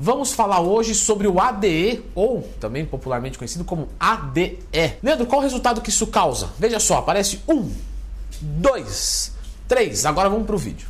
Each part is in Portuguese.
Vamos falar hoje sobre o ADE, ou também popularmente conhecido como ADE. Leandro, qual o resultado que isso causa? Veja só, aparece um, dois, três. Agora vamos para o vídeo.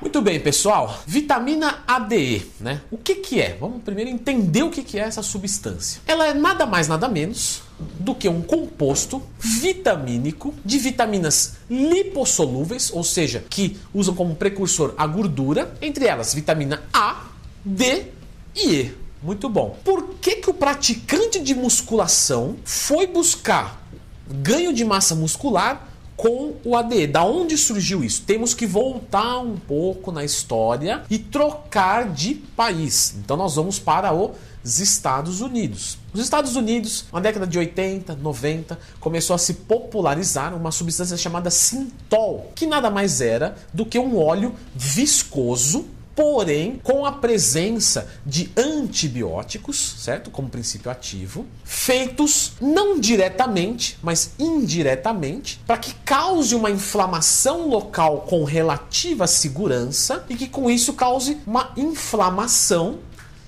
Muito bem, pessoal. Vitamina ADE, né? O que, que é? Vamos primeiro entender o que, que é essa substância. Ela é nada mais, nada menos do que um composto vitamínico de vitaminas lipossolúveis, ou seja, que usam como precursor a gordura, entre elas vitamina A, D e. Muito bom. Por que, que o praticante de musculação foi buscar ganho de massa muscular com o ADE. Da onde surgiu isso? Temos que voltar um pouco na história e trocar de país. Então nós vamos para os Estados Unidos. Os Estados Unidos, na década de 80, 90, começou a se popularizar uma substância chamada Sintol, que nada mais era do que um óleo viscoso porém com a presença de antibióticos, certo? Como princípio ativo, feitos não diretamente, mas indiretamente, para que cause uma inflamação local com relativa segurança e que com isso cause uma inflamação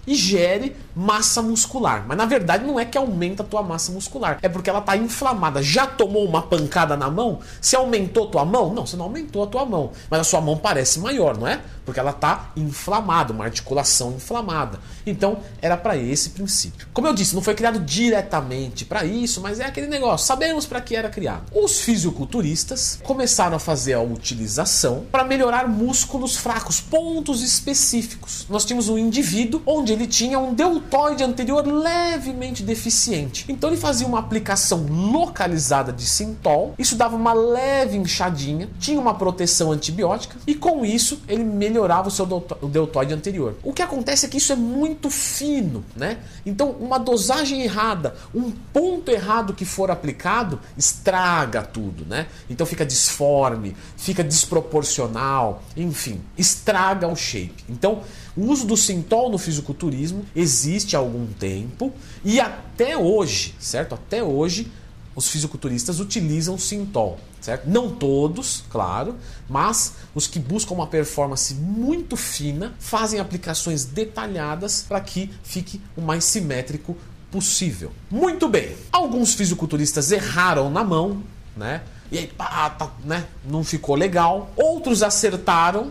e gere massa muscular. Mas na verdade não é que aumenta a tua massa muscular, é porque ela está inflamada. Já tomou uma pancada na mão? Se aumentou tua mão? Não, você não aumentou a tua mão, mas a sua mão parece maior, não é? Porque ela está inflamada, uma articulação inflamada. Então era para esse princípio. Como eu disse, não foi criado diretamente para isso, mas é aquele negócio. Sabemos para que era criado. Os fisiculturistas começaram a fazer a utilização para melhorar músculos fracos, pontos específicos. Nós tínhamos um indivíduo onde ele tinha um deltoide anterior levemente deficiente. Então ele fazia uma aplicação localizada de Sintol, isso dava uma leve inchadinha, tinha uma proteção antibiótica e com isso ele melhorava o seu deltoide anterior. O que acontece é que isso é muito fino, né? Então uma dosagem errada, um ponto errado que for aplicado estraga tudo, né? Então fica disforme, fica desproporcional, enfim, estraga o shape. Então o uso do Sintol no fisiculturismo existe há algum tempo e até hoje, certo? Até hoje os fisiculturistas utilizam Sintol, certo? Não todos, claro, mas os que buscam uma performance muito fina fazem aplicações detalhadas para que fique o mais simétrico possível. Muito bem. Alguns fisiculturistas erraram na mão, né? E aí, pá, tá, né? Não ficou legal. Outros acertaram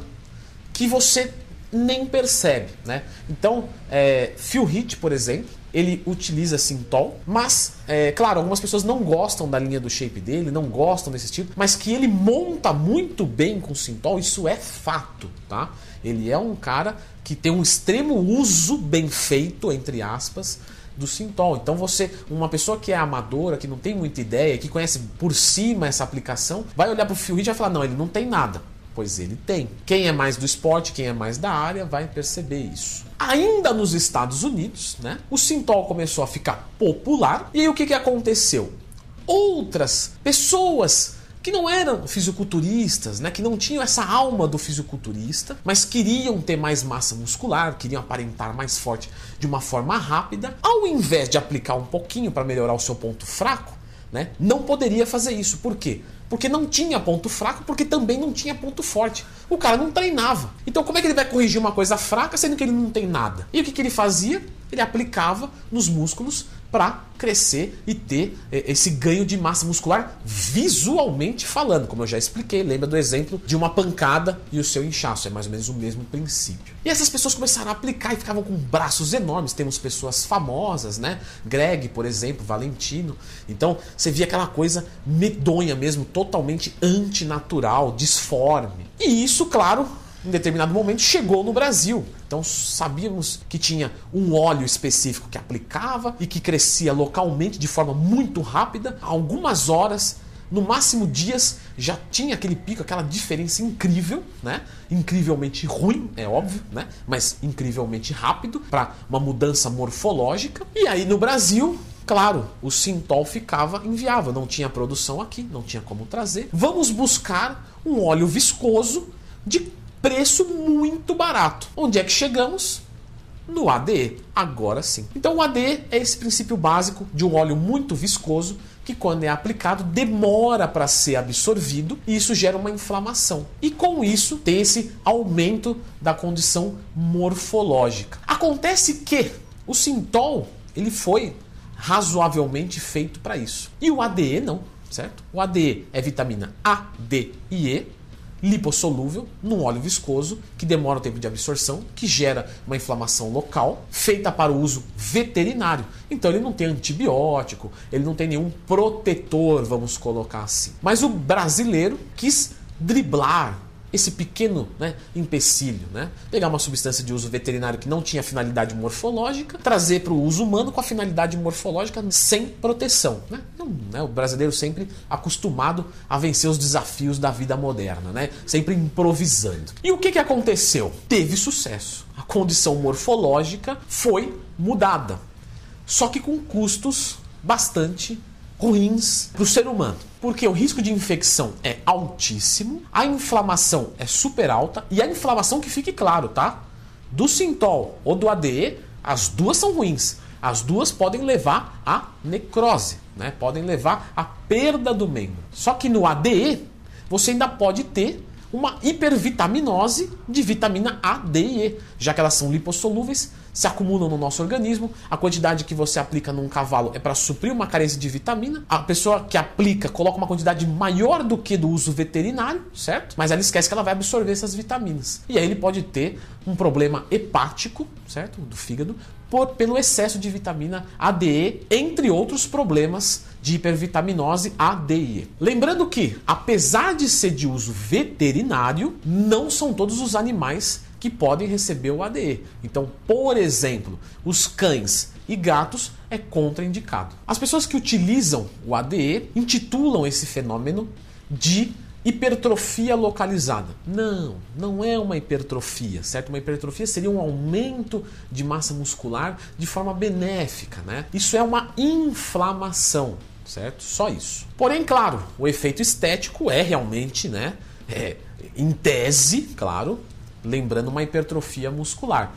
que você nem percebe, né? Então, é, Phil Heath, por exemplo, ele utiliza Sintol, mas, é, claro, algumas pessoas não gostam da linha do shape dele, não gostam desse estilo, mas que ele monta muito bem com Sintol, isso é fato, tá? Ele é um cara que tem um extremo uso bem feito, entre aspas, do Sintol. Então você, uma pessoa que é amadora, que não tem muita ideia, que conhece por cima essa aplicação, vai olhar para o Phil Heath e vai falar, não, ele não tem nada. Pois ele tem. Quem é mais do esporte, quem é mais da área, vai perceber isso. Ainda nos Estados Unidos, né, o Sintol começou a ficar popular. E aí o que, que aconteceu? Outras pessoas que não eram fisiculturistas, né, que não tinham essa alma do fisiculturista, mas queriam ter mais massa muscular, queriam aparentar mais forte de uma forma rápida, ao invés de aplicar um pouquinho para melhorar o seu ponto fraco, né, não poderia fazer isso. Por quê? Porque não tinha ponto fraco, porque também não tinha ponto forte. O cara não treinava. Então, como é que ele vai corrigir uma coisa fraca sendo que ele não tem nada? E o que, que ele fazia? Ele aplicava nos músculos para crescer e ter eh, esse ganho de massa muscular visualmente falando, como eu já expliquei. Lembra do exemplo de uma pancada e o seu inchaço, é mais ou menos o mesmo princípio. E essas pessoas começaram a aplicar e ficavam com braços enormes. Temos pessoas famosas, né? Greg, por exemplo, Valentino. Então você via aquela coisa medonha mesmo, totalmente antinatural, disforme. E isso, claro, em determinado momento chegou no Brasil. Então sabíamos que tinha um óleo específico que aplicava e que crescia localmente de forma muito rápida, algumas horas, no máximo dias, já tinha aquele pico, aquela diferença incrível, né? Incrivelmente ruim, é óbvio, né? Mas incrivelmente rápido para uma mudança morfológica. E aí no Brasil, Claro, o Sintol ficava inviável, não tinha produção aqui, não tinha como trazer. Vamos buscar um óleo viscoso de preço muito barato. Onde é que chegamos? No ADE, agora sim. Então o ADE é esse princípio básico de um óleo muito viscoso que quando é aplicado demora para ser absorvido e isso gera uma inflamação. E com isso tem esse aumento da condição morfológica. Acontece que o sintol ele foi razoavelmente feito para isso. E o ADE não, certo? O ADE é vitamina A, D e E, lipossolúvel num óleo viscoso que demora o tempo de absorção, que gera uma inflamação local, feita para o uso veterinário. Então ele não tem antibiótico, ele não tem nenhum protetor, vamos colocar assim. Mas o brasileiro quis driblar esse pequeno né, empecilho, né? Pegar uma substância de uso veterinário que não tinha finalidade morfológica, trazer para o uso humano com a finalidade morfológica sem proteção. Né? Não, né? O brasileiro sempre acostumado a vencer os desafios da vida moderna, né? sempre improvisando. E o que, que aconteceu? Teve sucesso. A condição morfológica foi mudada, só que com custos bastante ruins para o ser humano. Porque o risco de infecção é altíssimo, a inflamação é super alta e a inflamação que fique claro, tá? Do sintol ou do ADE, as duas são ruins. As duas podem levar à necrose, né? Podem levar à perda do membro. Só que no ADE você ainda pode ter uma hipervitaminose de vitamina A, D e E, já que elas são lipossolúveis, se acumulam no nosso organismo. A quantidade que você aplica num cavalo é para suprir uma carência de vitamina. A pessoa que aplica coloca uma quantidade maior do que do uso veterinário, certo? Mas ela esquece que ela vai absorver essas vitaminas. E aí ele pode ter um problema hepático, certo? Do fígado, por, pelo excesso de vitamina A, D, E, entre outros problemas de hipervitaminose A, D e E. Lembrando que, apesar de ser de uso veterinário, não são todos os animais que podem receber o ADE. Então, por exemplo, os cães e gatos é contraindicado. As pessoas que utilizam o ADE intitulam esse fenômeno de hipertrofia localizada. Não, não é uma hipertrofia, certo? Uma hipertrofia seria um aumento de massa muscular de forma benéfica, né? Isso é uma inflamação, certo? Só isso. Porém, claro, o efeito estético é realmente, né? É, em tese, claro, lembrando uma hipertrofia muscular.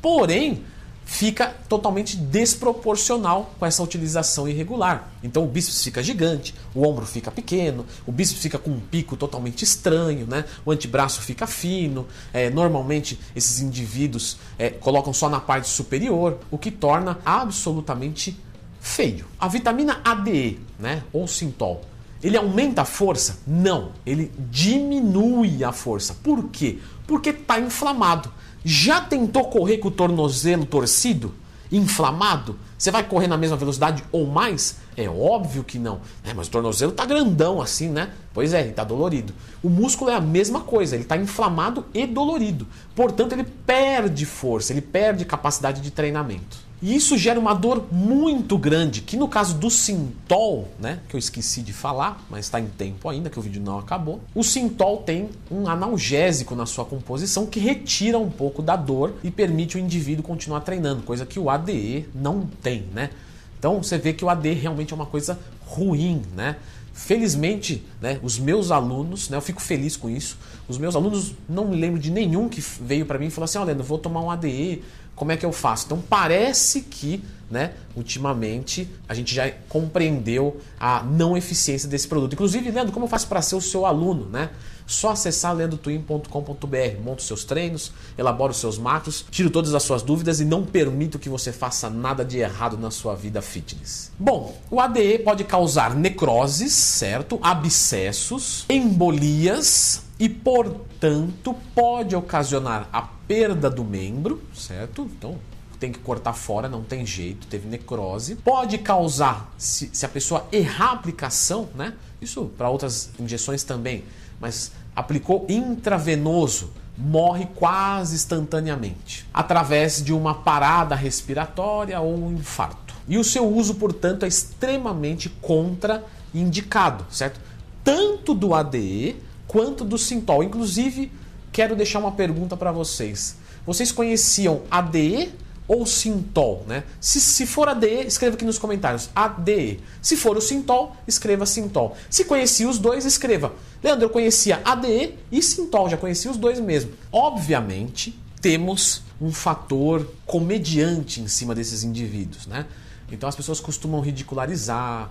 Porém, fica totalmente desproporcional com essa utilização irregular. Então o bíceps fica gigante, o ombro fica pequeno, o bíceps fica com um pico totalmente estranho, né? o antebraço fica fino. É, normalmente esses indivíduos é, colocam só na parte superior, o que torna absolutamente feio. A vitamina ADE, né, ou sintol, ele aumenta a força? Não, ele diminui a força. Por quê? Porque está inflamado. Já tentou correr com o tornozelo torcido? Inflamado? Você vai correr na mesma velocidade ou mais? É óbvio que não. É, mas o tornozelo está grandão assim, né? Pois é, ele está dolorido. O músculo é a mesma coisa, ele está inflamado e dolorido. Portanto, ele perde força, ele perde capacidade de treinamento. E isso gera uma dor muito grande, que no caso do Sintol, né, que eu esqueci de falar, mas está em tempo ainda, que o vídeo não acabou, o Sintol tem um analgésico na sua composição que retira um pouco da dor e permite o indivíduo continuar treinando, coisa que o ADE não tem, né? Então você vê que o ADE realmente é uma coisa ruim, né? Felizmente, né, os meus alunos, né, eu fico feliz com isso. Os meus alunos, não me lembro de nenhum que veio para mim e falou assim: Olha, eu vou tomar um ADE, como é que eu faço? Então parece que, né, ultimamente a gente já compreendeu a não eficiência desse produto. Inclusive, Leandro, como eu faço para ser o seu aluno, né? Só acessar leandrotwin.com.br, monta os seus treinos, elabora os seus macros, tiro todas as suas dúvidas e não permito que você faça nada de errado na sua vida fitness. Bom, o ADE pode causar necroses, certo? Abscessos, embolias e, portanto, pode ocasionar a perda do membro, certo? Então, tem que cortar fora, não tem jeito, teve necrose. Pode causar, se, se a pessoa errar a aplicação, né? Isso para outras injeções também, mas aplicou intravenoso, morre quase instantaneamente, através de uma parada respiratória ou um infarto. E o seu uso, portanto, é extremamente contraindicado, certo? Tanto do ADE quanto do Sintol. Inclusive, quero deixar uma pergunta para vocês. Vocês conheciam ADE ou Sintol, né? Se, se for ADE, escreva aqui nos comentários, ADE. Se for o Sintol, escreva Sintol. Se conhecia os dois, escreva. Leandro, eu conhecia ADE e Sintol, já conhecia os dois mesmo. Obviamente, temos um fator comediante em cima desses indivíduos, né? Então as pessoas costumam ridicularizar,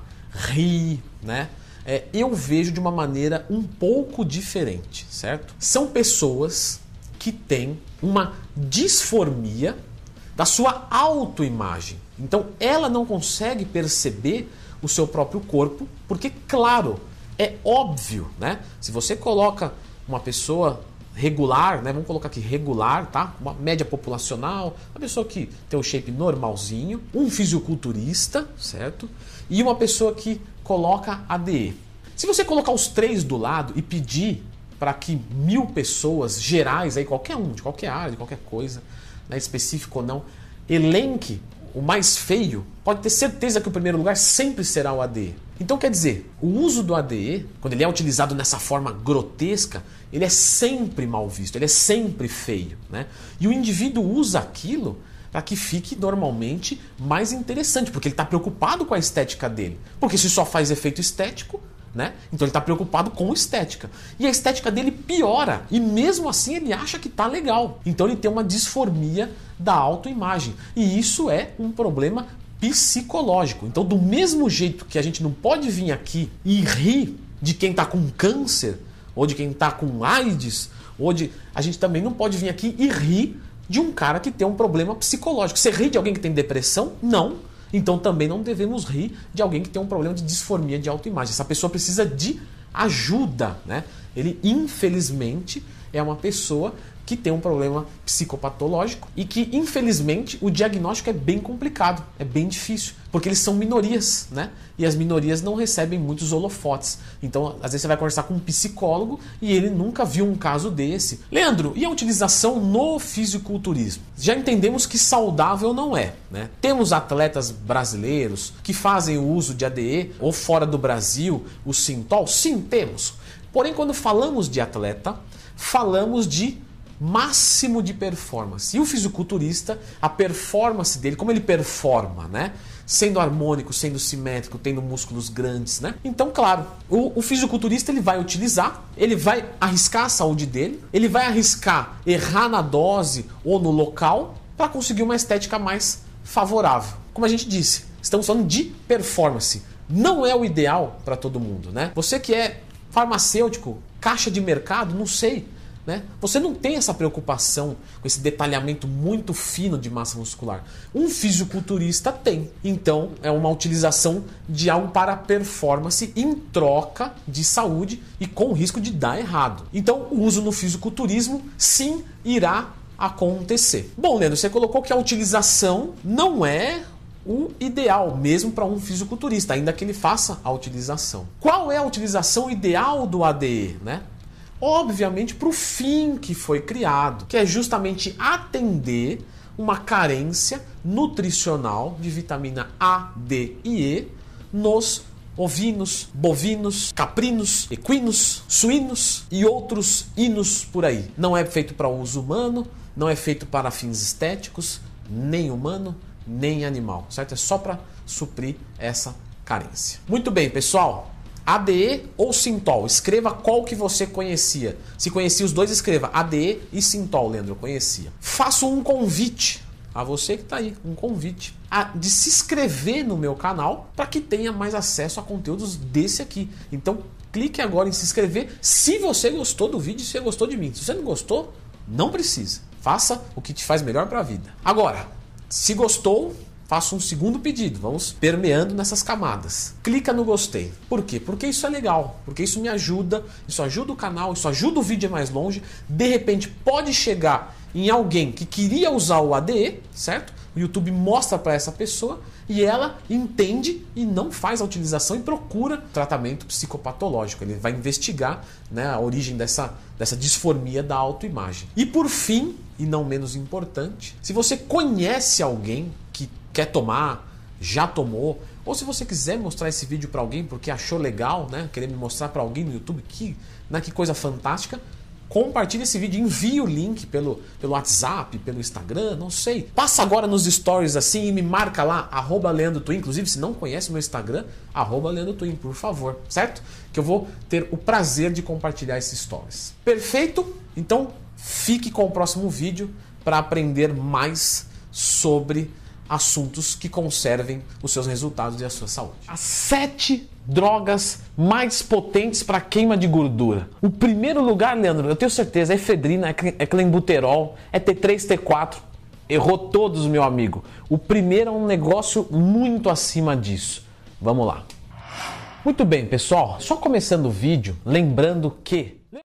ri, né? É, eu vejo de uma maneira um pouco diferente, certo? São pessoas que têm uma disformia da sua autoimagem. Então ela não consegue perceber o seu próprio corpo, porque, claro, é óbvio, né? Se você coloca uma pessoa regular, né? Vamos colocar aqui regular, tá? Uma média populacional, uma pessoa que tem o shape normalzinho, um fisiculturista, certo? E uma pessoa que coloca ADE. Se você colocar os três do lado e pedir para que mil pessoas gerais, aí qualquer um, de qualquer área, de qualquer coisa, né, específico ou não, elenque o mais feio, pode ter certeza que o primeiro lugar sempre será o ADE. Então quer dizer, o uso do ADE, quando ele é utilizado nessa forma grotesca, ele é sempre mal visto, ele é sempre feio. Né? E o indivíduo usa aquilo para que fique normalmente mais interessante, porque ele está preocupado com a estética dele. Porque se só faz efeito estético, né? Então ele está preocupado com estética. E a estética dele piora. E mesmo assim ele acha que está legal. Então ele tem uma disformia da autoimagem. E isso é um problema psicológico. Então, do mesmo jeito que a gente não pode vir aqui e rir de quem está com câncer, ou de quem está com AIDS, ou de. A gente também não pode vir aqui e rir de um cara que tem um problema psicológico. Você ri de alguém que tem depressão? Não. Então também não devemos rir de alguém que tem um problema de disformia de autoimagem. Essa pessoa precisa de ajuda, né? Ele infelizmente é uma pessoa que tem um problema psicopatológico e que, infelizmente, o diagnóstico é bem complicado, é bem difícil, porque eles são minorias, né? E as minorias não recebem muitos holofotes. Então, às vezes você vai conversar com um psicólogo e ele nunca viu um caso desse. Leandro, e a utilização no fisiculturismo? Já entendemos que saudável não é, né? Temos atletas brasileiros que fazem o uso de ADE ou fora do Brasil, o Sintol? Sim, temos. Porém, quando falamos de atleta, falamos de máximo de performance. E o fisiculturista, a performance dele, como ele performa, né? Sendo harmônico, sendo simétrico, tendo músculos grandes, né? Então, claro, o, o fisiculturista ele vai utilizar, ele vai arriscar a saúde dele, ele vai arriscar errar na dose ou no local para conseguir uma estética mais favorável. Como a gente disse, estamos falando de performance. Não é o ideal para todo mundo, né? Você que é farmacêutico, caixa de mercado, não sei. Né? Você não tem essa preocupação com esse detalhamento muito fino de massa muscular. Um fisiculturista tem. Então, é uma utilização de algo para performance em troca de saúde e com risco de dar errado. Então, o uso no fisiculturismo sim irá acontecer. Bom, Leandro, você colocou que a utilização não é o ideal, mesmo para um fisiculturista, ainda que ele faça a utilização. Qual é a utilização ideal do ADE? Né? Obviamente para o fim que foi criado, que é justamente atender uma carência nutricional de vitamina A, D e E nos ovinos, bovinos, caprinos, equinos, suínos e outros inos por aí. Não é feito para uso humano, não é feito para fins estéticos, nem humano, nem animal, certo? É só para suprir essa carência. Muito bem, pessoal. ADE ou Sintol? Escreva qual que você conhecia. Se conhecia os dois, escreva ADE e Sintol, Leandro, eu conhecia. Faço um convite a você que está aí, um convite a, de se inscrever no meu canal para que tenha mais acesso a conteúdos desse aqui. Então, clique agora em se inscrever se você gostou do vídeo, se você gostou de mim. Se você não gostou, não precisa. Faça o que te faz melhor para a vida. Agora, se gostou, faço um segundo pedido. Vamos permeando nessas camadas. Clica no gostei. Por quê? Porque isso é legal. Porque isso me ajuda, isso ajuda o canal, isso ajuda o vídeo a ir mais longe. De repente pode chegar em alguém que queria usar o ADE, certo? O YouTube mostra para essa pessoa e ela entende e não faz a utilização e procura tratamento psicopatológico. Ele vai investigar né, a origem dessa, dessa disformia da autoimagem. E por fim, e não menos importante, se você conhece alguém quer tomar, já tomou, ou se você quiser mostrar esse vídeo para alguém porque achou legal, né, me mostrar para alguém no YouTube, que, né, que coisa fantástica, compartilhe esse vídeo, envie o link pelo, pelo WhatsApp, pelo Instagram, não sei. Passa agora nos stories assim e me marca lá, arroba Leandro Twin. Inclusive, se não conhece o meu Instagram, arroba Leandro Twin, por favor, certo? Que eu vou ter o prazer de compartilhar esses stories. Perfeito? Então, fique com o próximo vídeo para aprender mais sobre assuntos que conservem os seus resultados e a sua saúde. As sete drogas mais potentes para queima de gordura. O primeiro lugar, Leandro, eu tenho certeza, é efedrina, é clenbuterol, é T3, T4. Errou todos, meu amigo. O primeiro é um negócio muito acima disso. Vamos lá. Muito bem, pessoal. Só começando o vídeo, lembrando que